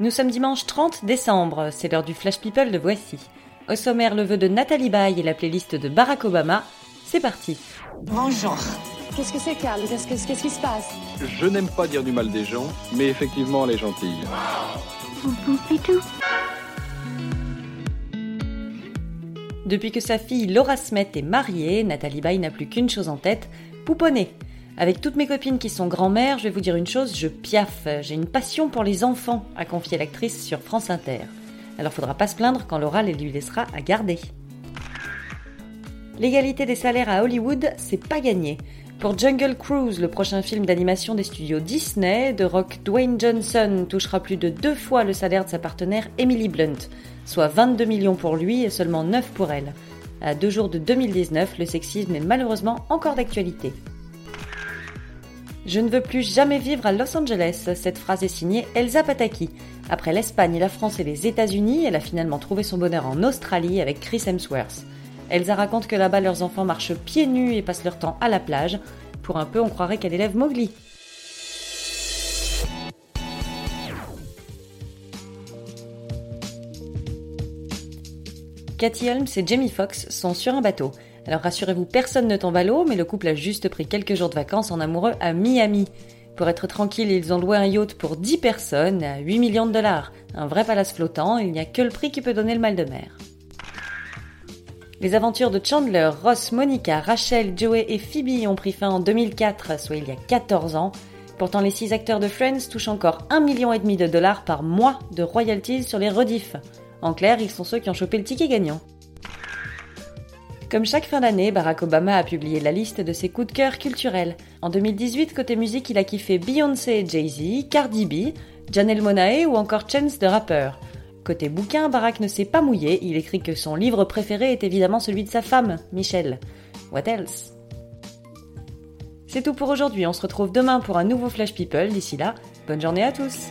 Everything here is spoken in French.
Nous sommes dimanche 30 décembre, c'est l'heure du Flash People de Voici. Au sommaire, le vœu de Nathalie Baye et la playlist de Barack Obama. C'est parti. Bonjour. Qu'est-ce que c'est, Carl Qu'est-ce que- qu'est-ce qui se passe? Je n'aime pas dire du mal des gens, mais effectivement, elle est gentille. Depuis que sa fille Laura Smet est mariée, Nathalie Baye n'a plus qu'une chose en tête, pouponner. Avec toutes mes copines qui sont grand-mères, je vais vous dire une chose, je piaffe. J'ai une passion pour les enfants, a confié l'actrice sur France Inter. Alors faudra pas se plaindre quand Laura les lui laissera à garder. L'égalité des salaires à Hollywood, c'est pas gagné. Pour Jungle Cruise, le prochain film d'animation des studios Disney, The Rock Dwayne Johnson touchera plus de deux fois le salaire de sa partenaire Emily Blunt, soit 22 millions pour lui et seulement 9 pour elle. À deux jours de 2019, le sexisme est malheureusement encore d'actualité. Je ne veux plus jamais vivre à Los Angeles. Cette phrase est signée Elsa Pataki. Après l'Espagne, la France et les États-Unis, elle a finalement trouvé son bonheur en Australie avec Chris Hemsworth. Elsa raconte que là-bas leurs enfants marchent pieds nus et passent leur temps à la plage. Pour un peu, on croirait qu'elle élève Mowgli. Cathy Holmes et Jamie Foxx sont sur un bateau. Alors rassurez-vous, personne ne tombe à l'eau, mais le couple a juste pris quelques jours de vacances en amoureux à Miami. Pour être tranquille, ils ont loué un yacht pour 10 personnes à 8 millions de dollars. Un vrai palace flottant, il n'y a que le prix qui peut donner le mal de mer. Les aventures de Chandler, Ross, Monica, Rachel, Joey et Phoebe ont pris fin en 2004, soit il y a 14 ans. Pourtant, les six acteurs de Friends touchent encore 1,5 million de dollars par mois de royalties sur les rediffs. En clair, ils sont ceux qui ont chopé le ticket gagnant. Comme chaque fin d'année, Barack Obama a publié la liste de ses coups de cœur culturels. En 2018, côté musique, il a kiffé Beyoncé et Jay-Z, Cardi B, Janelle Monáe ou encore Chance de Rapper. Côté bouquin, Barack ne s'est pas mouillé, il écrit que son livre préféré est évidemment celui de sa femme, Michelle. What else? C'est tout pour aujourd'hui, on se retrouve demain pour un nouveau Flash People. D'ici là, bonne journée à tous